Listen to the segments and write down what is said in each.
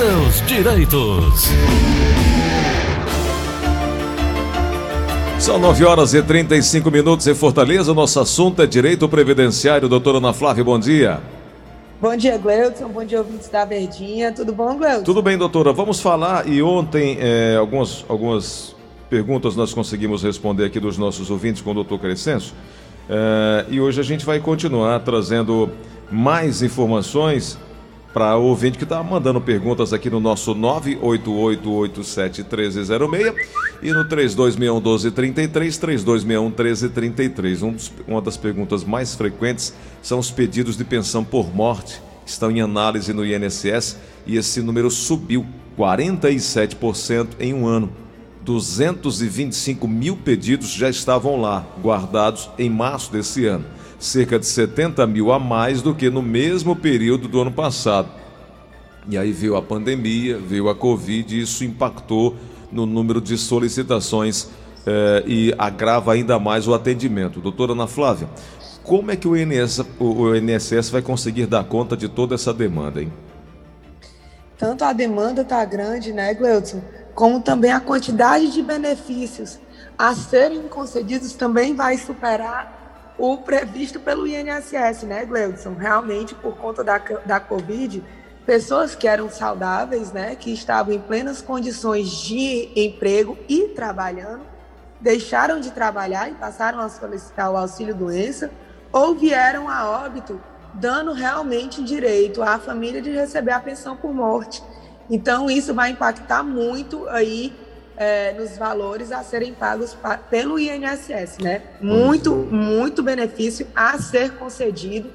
seus direitos. São 9 horas e 35 minutos em Fortaleza. Nosso assunto é direito previdenciário. Doutora Ana Flávia, bom dia. Bom dia, Gleudson. Bom dia, ouvintes da Verdinha. Tudo bom, Gleudson? Tudo bem, doutora. Vamos falar. E ontem, é, algumas, algumas perguntas nós conseguimos responder aqui dos nossos ouvintes com o doutor Crescenso. É, e hoje a gente vai continuar trazendo mais informações para o ouvinte que está mandando perguntas aqui no nosso 988871306 e no 32611233, 32611333. Um uma das perguntas mais frequentes são os pedidos de pensão por morte. Estão em análise no INSS e esse número subiu 47% em um ano. 225 mil pedidos já estavam lá, guardados em março desse ano cerca de 70 mil a mais do que no mesmo período do ano passado. E aí veio a pandemia, veio a Covid e isso impactou no número de solicitações eh, e agrava ainda mais o atendimento. Doutora Ana Flávia, como é que o INSS, o INSS vai conseguir dar conta de toda essa demanda, hein? Tanto a demanda está grande, né, Gleudson, como também a quantidade de benefícios a serem concedidos também vai superar o previsto pelo INSS, né, Gleudson? Realmente, por conta da, da Covid, pessoas que eram saudáveis, né, que estavam em plenas condições de emprego e trabalhando, deixaram de trabalhar e passaram a solicitar o auxílio doença ou vieram a óbito, dando realmente direito à família de receber a pensão por morte. Então, isso vai impactar muito aí é, nos valores a serem pagos pa pelo INSS, né? Muito, muito benefício a ser concedido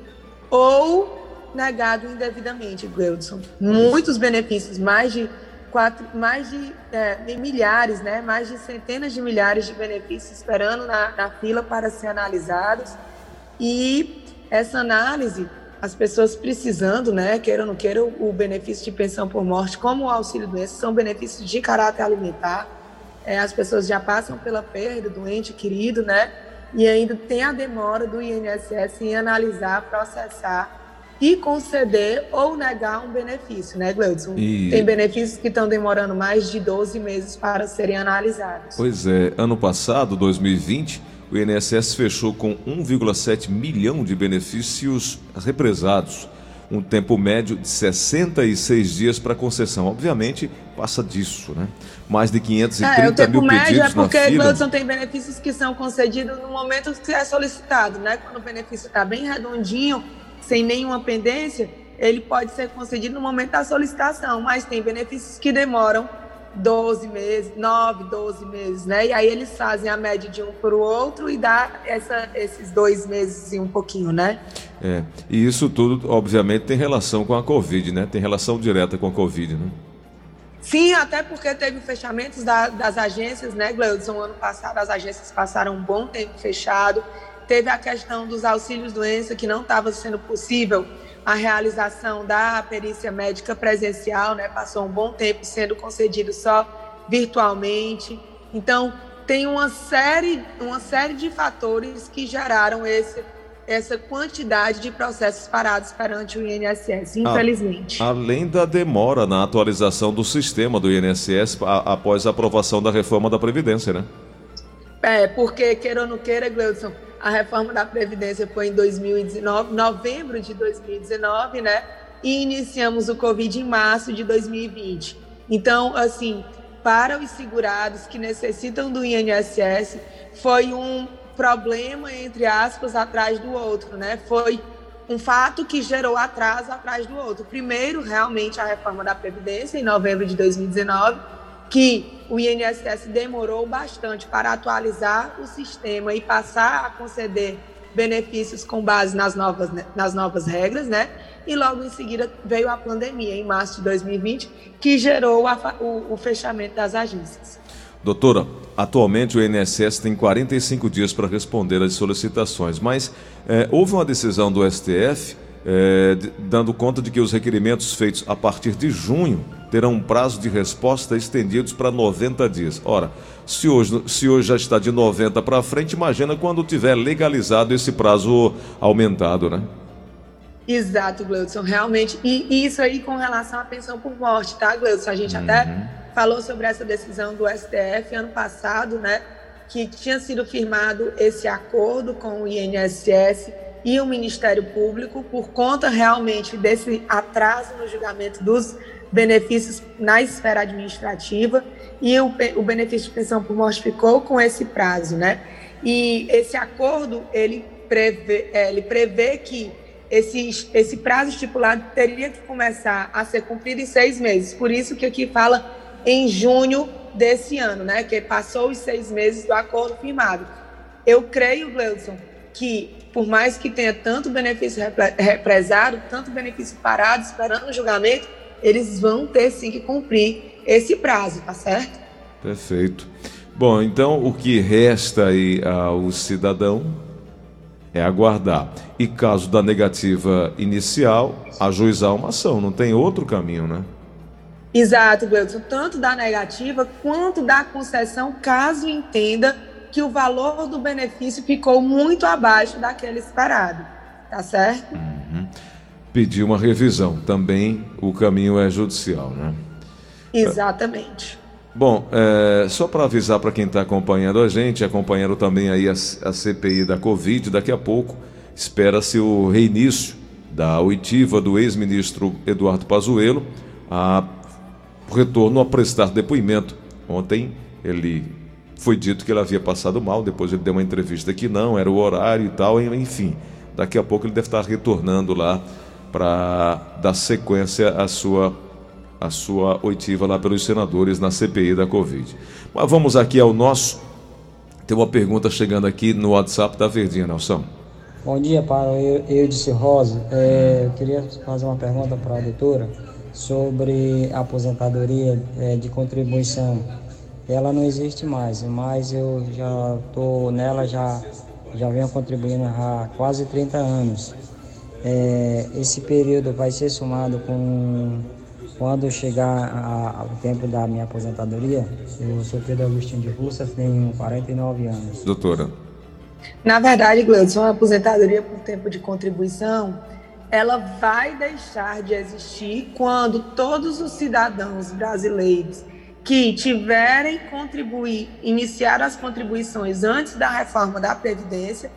ou negado indevidamente, Gleudson. Muitos benefícios, mais de quatro, mais de é, milhares, né? Mais de centenas de milhares de benefícios esperando na, na fila para ser analisados. E essa análise as pessoas precisando, né, queira ou não queira, o benefício de pensão por morte, como o auxílio doença, são benefícios de caráter alimentar. É, as pessoas já passam pela perda do ente querido, né? E ainda tem a demora do INSS em analisar, processar e conceder ou negar um benefício, né, Gleudson? E... Tem benefícios que estão demorando mais de 12 meses para serem analisados. Pois é, ano passado, 2020 o INSS fechou com 1,7 milhão de benefícios represados, um tempo médio de 66 dias para concessão. Obviamente, passa disso, né? Mais de 530 é, o tempo mil médio é porque, Gleudson, tem benefícios que são concedidos no momento que é solicitado, né? Quando o benefício está bem redondinho, sem nenhuma pendência, ele pode ser concedido no momento da solicitação, mas tem benefícios que demoram 12 meses, 9, 12 meses, né? E aí eles fazem a média de um para o outro e dá essa, esses dois meses e um pouquinho, né? É, e isso tudo, obviamente, tem relação com a Covid, né? Tem relação direta com a Covid, né? Sim, até porque teve fechamentos da, das agências, né, Gleudson? Ano passado as agências passaram um bom tempo fechado. Teve a questão dos auxílios doença, que não estava sendo possível a realização da perícia médica presencial, né? Passou um bom tempo sendo concedido só virtualmente. Então, tem uma série, uma série de fatores que geraram esse, essa quantidade de processos parados perante o INSS, infelizmente. A, além da demora na atualização do sistema do INSS após a aprovação da reforma da Previdência, né? É, porque, queira ou não queira, Gleudson, a reforma da Previdência foi em 2019, novembro de 2019, né? E iniciamos o Covid em março de 2020. Então, assim, para os segurados que necessitam do INSS, foi um problema, entre aspas, atrás do outro, né? Foi um fato que gerou atraso atrás do outro. Primeiro, realmente, a reforma da Previdência, em novembro de 2019, que o INSS demorou bastante para atualizar o sistema e passar a conceder benefícios com base nas novas, nas novas regras, né? E logo em seguida veio a pandemia, em março de 2020, que gerou a, o, o fechamento das agências. Doutora, atualmente o INSS tem 45 dias para responder às solicitações, mas é, houve uma decisão do STF é, dando conta de que os requerimentos feitos a partir de junho terão um prazo de resposta estendidos para 90 dias. Ora, se hoje, se hoje já está de 90 para frente, imagina quando tiver legalizado esse prazo aumentado, né? Exato, Gleudson, realmente. E isso aí com relação à pensão por morte, tá, Gleudson? A gente uhum. até falou sobre essa decisão do STF ano passado, né? Que tinha sido firmado esse acordo com o INSS e o Ministério Público por conta realmente desse atraso no julgamento dos benefícios na esfera administrativa e o, o benefício de pensão por morte ficou com esse prazo, né? E esse acordo ele prevê, é, ele prevê que esse, esse prazo estipulado teria que começar a ser cumprido em seis meses. Por isso que aqui fala em junho desse ano, né? Que passou os seis meses do acordo firmado. Eu creio, Gleudson, que por mais que tenha tanto benefício represado, tanto benefício parado, esperando o julgamento, eles vão ter sim que cumprir esse prazo, tá certo? Perfeito. Bom, então o que resta aí ao cidadão é aguardar. E caso da negativa inicial, ajuizar uma ação. Não tem outro caminho, né? Exato, Gleudson. Tanto da negativa quanto da concessão, caso entenda que o valor do benefício ficou muito abaixo daquele esperado. Tá certo? Uhum. Pedir uma revisão. Também o caminho é judicial, né? Exatamente. Bom, é, só para avisar para quem está acompanhando a gente, acompanhando também aí a, a CPI da Covid, daqui a pouco espera-se o reinício da oitiva do ex-ministro Eduardo Pazuello, a o retorno a prestar depoimento. Ontem ele foi dito que ele havia passado mal, depois ele deu uma entrevista que não, era o horário e tal, enfim. Daqui a pouco ele deve estar retornando lá para dar sequência à sua a sua oitiva lá pelos senadores na CPI da Covid. Mas vamos aqui ao nosso. Tem uma pergunta chegando aqui no WhatsApp da Verdinha, Nelson. Bom dia, para eu, eu disse Rosa. É, eu queria fazer uma pergunta para a doutora sobre a aposentadoria é, de contribuição. Ela não existe mais, mas eu já estou nela, já, já venho contribuindo há quase 30 anos. É, esse período vai ser somado com quando chegar o tempo da minha aposentadoria, eu sou Pedro Agostinho de Russa, tenho 49 anos. Doutora. Na verdade, Gleudson, a aposentadoria por tempo de contribuição, ela vai deixar de existir quando todos os cidadãos brasileiros que tiverem contribuir, iniciar as contribuições antes da reforma da Previdência,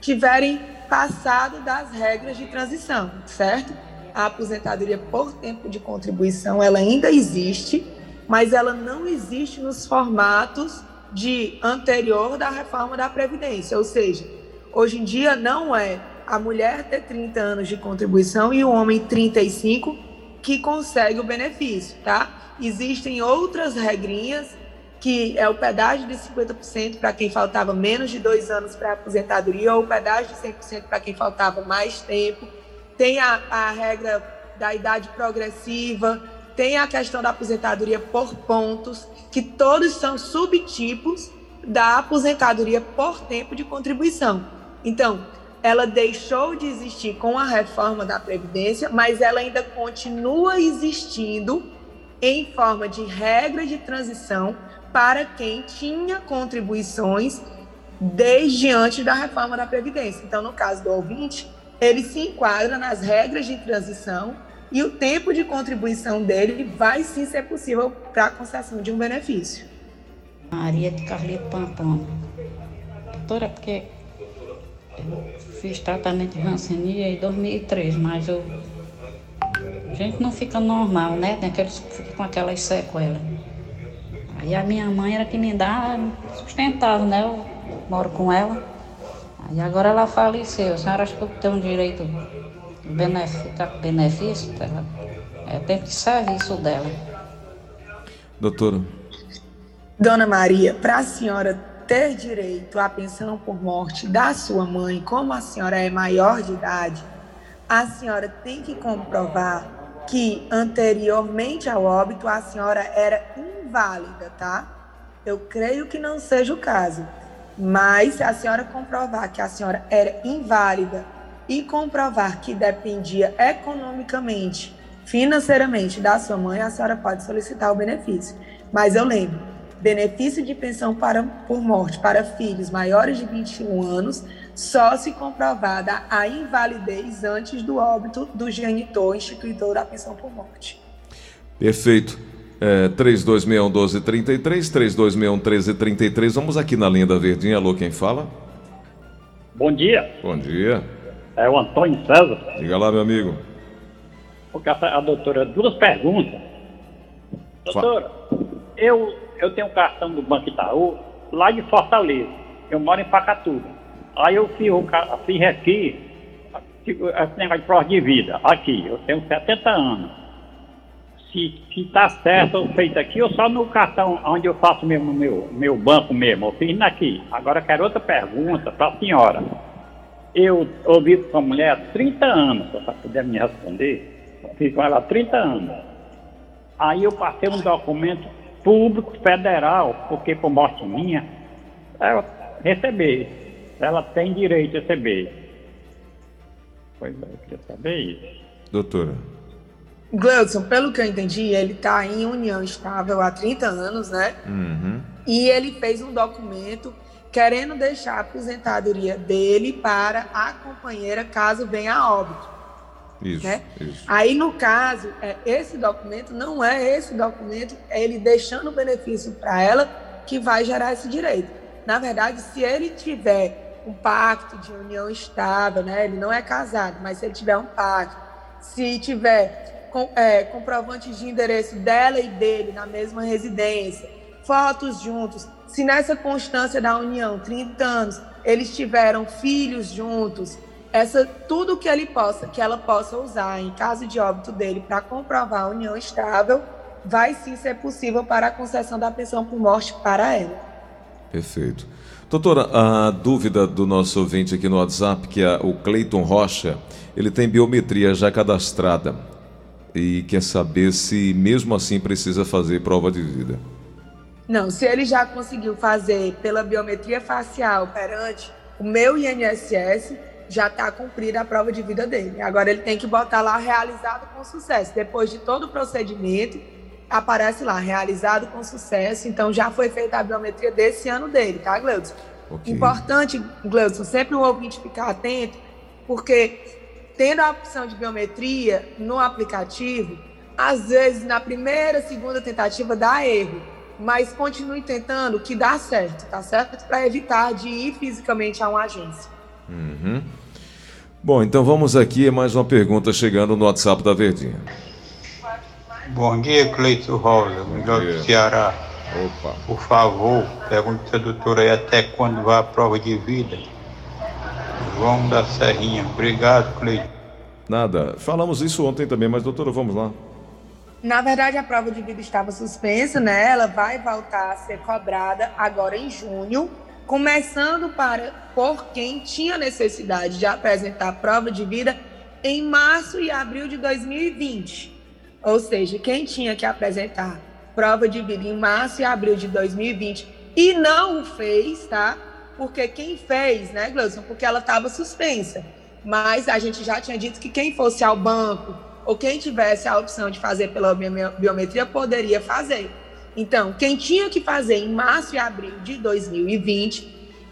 tiverem passado das regras de transição, certo? a aposentadoria por tempo de contribuição ela ainda existe, mas ela não existe nos formatos de anterior da reforma da Previdência. Ou seja, hoje em dia não é a mulher ter 30 anos de contribuição e o homem 35 que consegue o benefício, tá? Existem outras regrinhas, que é o pedágio de 50% para quem faltava menos de dois anos para a aposentadoria, ou o pedágio de 100% para quem faltava mais tempo tem a, a regra da idade progressiva, tem a questão da aposentadoria por pontos, que todos são subtipos da aposentadoria por tempo de contribuição. Então, ela deixou de existir com a reforma da Previdência, mas ela ainda continua existindo em forma de regra de transição para quem tinha contribuições desde antes da reforma da Previdência. Então, no caso do ouvinte, ele se enquadra nas regras de transição e o tempo de contribuição dele vai sim ser possível para a concessão de um benefício. Maria de Carlito Pampão. Doutora, porque eu fiz tratamento de rancenia em 2003, mas eu, a gente não fica normal, né? Tem aqueles que ficam com aquelas sequelas. Aí a minha mãe era que me dá sustentava, né? Eu moro com ela. E agora ela faleceu. A senhora acha que eu tenho direito benefício, benefício dela? É tempo de serviço dela. Doutora. Dona Maria, para a senhora ter direito à pensão por morte da sua mãe, como a senhora é maior de idade, a senhora tem que comprovar que anteriormente ao óbito a senhora era inválida, tá? Eu creio que não seja o caso. Mas se a senhora comprovar que a senhora era inválida e comprovar que dependia economicamente, financeiramente da sua mãe, a senhora pode solicitar o benefício. Mas eu lembro, benefício de pensão para, por morte para filhos maiores de 21 anos só se comprovada a invalidez antes do óbito do genitor instituidor da pensão por morte. Perfeito. É, 3261-1233, 3261-1333. Vamos aqui na linha da Verdinha. Alô, quem fala? Bom dia. Bom dia. É o Antônio César. Diga lá, meu amigo. Porque a, a doutora, duas perguntas. Doutora, eu, eu tenho um cartão do Banco Itaú lá de Fortaleza. Eu moro em Pacatuba. Aí eu fiz, o fiz aqui, tipo, esse negócio de prova de vida. Aqui, eu tenho 70 anos. Se, se tá certo eu feito aqui, ou só no cartão onde eu faço mesmo meu, meu banco mesmo. Eu fiz aqui. Agora eu quero outra pergunta para a senhora. Eu ouvi com a mulher há 30 anos, se ela puder me responder. Eu fiz com ela há 30 anos. Aí eu passei um documento público federal, porque por morte minha, ela receber. Ela tem direito a receber. Pois é, eu queria saber isso. Doutora. Gleudson, pelo que eu entendi, ele está em união estável há 30 anos, né? Uhum. E ele fez um documento querendo deixar a aposentadoria dele para a companheira caso venha a óbito. Isso, Né? isso. Aí, no caso, é, esse documento não é esse documento, é ele deixando o benefício para ela que vai gerar esse direito. Na verdade, se ele tiver um pacto de união estável, né, ele não é casado, mas se ele tiver um pacto, se tiver com- é, de endereço dela e dele na mesma residência, fotos juntos, se nessa constância da união, 30 anos, eles tiveram filhos juntos, essa tudo que ele possa, que ela possa usar em caso de óbito dele para comprovar a união estável, vai sim ser possível para a concessão da pensão por morte para ela. Perfeito. Doutora, a dúvida do nosso ouvinte aqui no WhatsApp, que é o Cleiton Rocha, ele tem biometria já cadastrada e quer saber se mesmo assim precisa fazer prova de vida. Não, se ele já conseguiu fazer pela biometria facial perante o meu INSS, já está cumprida a prova de vida dele. Agora ele tem que botar lá realizado com sucesso. Depois de todo o procedimento, aparece lá realizado com sucesso. Então já foi feita a biometria desse ano dele, tá, Gleudson? Ok. Importante, Gleudson, sempre o ouvinte ficar atento, porque tendo a opção de biometria no aplicativo, às vezes na primeira, segunda tentativa dá erro, mas continue tentando que dá certo, tá certo? Para evitar de ir fisicamente a uma agência. Uhum. Bom, então vamos aqui mais uma pergunta chegando no WhatsApp da Verdinha. Bom dia, Cleito Rosa, melhor do Ceará. Opa. Por favor, pergunte à doutora aí até quando vai a prova de vida. João da Serrinha. Obrigado, Cleito. Nada. Falamos isso ontem também, mas doutora, vamos lá. Na verdade, a prova de vida estava suspensa, né? Ela vai voltar a ser cobrada agora em junho, começando para por quem tinha necessidade de apresentar a prova de vida em março e abril de 2020. Ou seja, quem tinha que apresentar prova de vida em março e abril de 2020 e não o fez, tá? Porque quem fez, né, Gleison? Porque ela estava suspensa. Mas a gente já tinha dito que quem fosse ao banco ou quem tivesse a opção de fazer pela bio- biometria poderia fazer. Então, quem tinha que fazer em março e abril de 2020,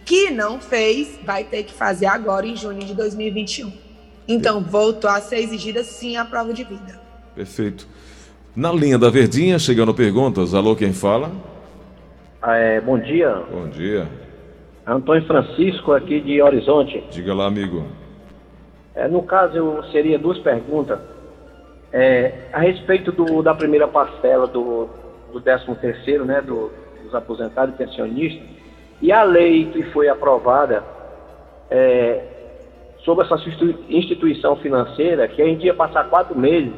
que não fez, vai ter que fazer agora em junho de 2021. Então, voltou a ser exigida sim a prova de vida. Perfeito. Na linha da Verdinha, chegando perguntas. Alô, quem fala? É, bom dia, Bom dia. Antônio Francisco aqui de Horizonte. Diga lá, amigo. É, no caso, eu seria duas perguntas. É, a respeito do, da primeira parcela do, do 13 terceiro, né, do, dos aposentados e pensionistas, e a lei que foi aprovada é, sobre essa institui- instituição financeira, que a gente ia passar quatro meses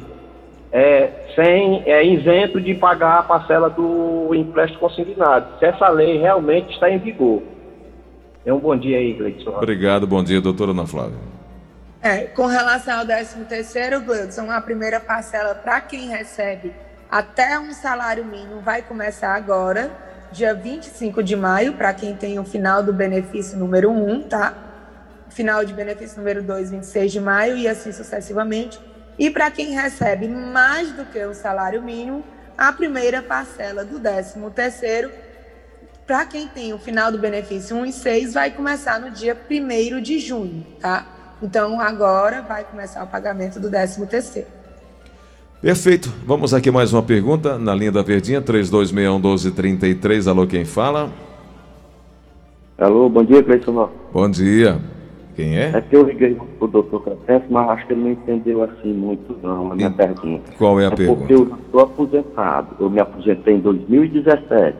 é, sem é, isento de pagar a parcela do empréstimo consignado. Se essa lei realmente está em vigor. É um bom dia aí, Gleidson. Obrigado, bom dia, doutora Ana Flávia. É, com relação ao 13 terceiro, Gleudson, a primeira parcela para quem recebe até um salário mínimo vai começar agora, dia 25 de maio, para quem tem o final do benefício número 1, tá? Final de benefício número 2, 26 de maio, e assim sucessivamente. E para quem recebe mais do que o salário mínimo, a primeira parcela do 13 terceiro para quem tem o final do benefício 1 e 6, vai começar no dia 1 de junho, tá? Então, agora vai começar o pagamento do 13 terceiro. Perfeito. Vamos aqui mais uma pergunta na linha da Verdinha, 3261-1233. Alô, quem fala? Alô, bom dia, Cleiton. Bom dia. Quem é? É que eu liguei pro doutor Café, mas acho que ele não entendeu assim muito não a minha e... pergunta. Qual é a é pergunta? Porque eu estou aposentado. Eu me aposentei em 2017.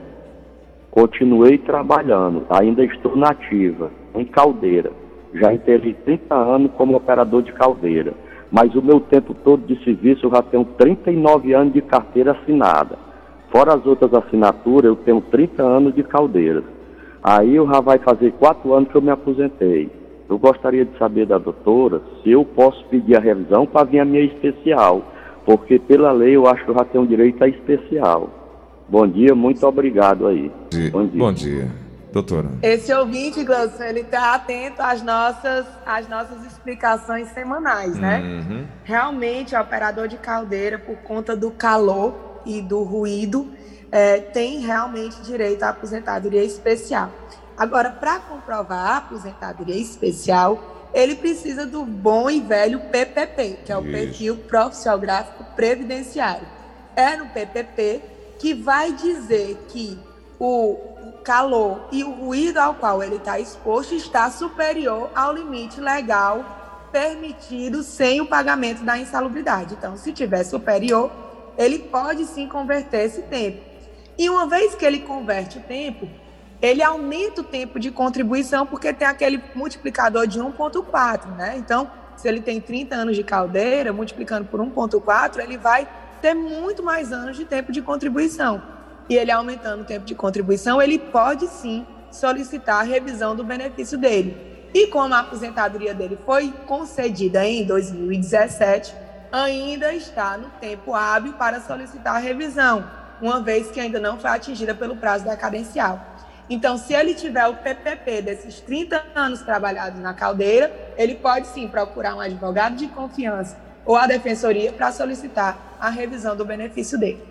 Continuei trabalhando. Ainda estou nativa, em caldeira. Já entrei 30 anos como operador de caldeira. Mas o meu tempo todo de serviço eu já tenho 39 anos de carteira assinada. Fora as outras assinaturas, eu tenho 30 anos de caldeira. Aí eu já vai fazer quatro anos que eu me aposentei. Eu gostaria de saber da doutora se eu posso pedir a revisão para vir a minha especial, porque pela lei eu acho que eu já tenho direito a especial. Bom dia, muito obrigado aí. Bom dia. Bom dia. Doutora. Esse ouvinte, Glaucio, ele está atento às nossas, às nossas explicações semanais, né? Uhum. Realmente, o operador de caldeira, por conta do calor e do ruído, é, tem realmente direito à aposentadoria especial. Agora, para comprovar a aposentadoria especial, ele precisa do bom e velho PPP, que é o Isso. perfil profissional gráfico previdenciário. É no PPP que vai dizer que o calor e o ruído ao qual ele está exposto está superior ao limite legal permitido sem o pagamento da insalubridade. Então, se tiver superior, ele pode sim converter esse tempo. E uma vez que ele converte o tempo, ele aumenta o tempo de contribuição porque tem aquele multiplicador de 1,4, né? Então, se ele tem 30 anos de caldeira, multiplicando por 1,4, ele vai ter muito mais anos de tempo de contribuição. E ele aumentando o tempo de contribuição, ele pode sim solicitar a revisão do benefício dele. E como a aposentadoria dele foi concedida em 2017, ainda está no tempo hábil para solicitar a revisão, uma vez que ainda não foi atingida pelo prazo da cadencial. Então, se ele tiver o PPP desses 30 anos trabalhados na caldeira, ele pode sim procurar um advogado de confiança ou a defensoria para solicitar a revisão do benefício dele.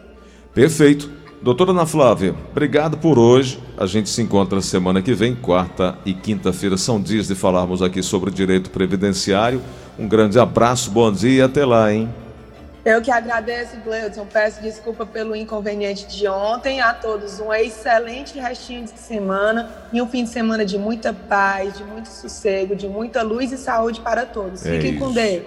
Perfeito. Doutora Ana Flávia, obrigado por hoje. A gente se encontra semana que vem, quarta e quinta-feira. São dias de falarmos aqui sobre direito previdenciário. Um grande abraço, bom dia e até lá, hein? Eu que agradeço, Gleudson. Peço desculpa pelo inconveniente de ontem. A todos um excelente restinho de semana e um fim de semana de muita paz, de muito sossego, de muita luz e saúde para todos. É Fiquem isso. com Deus.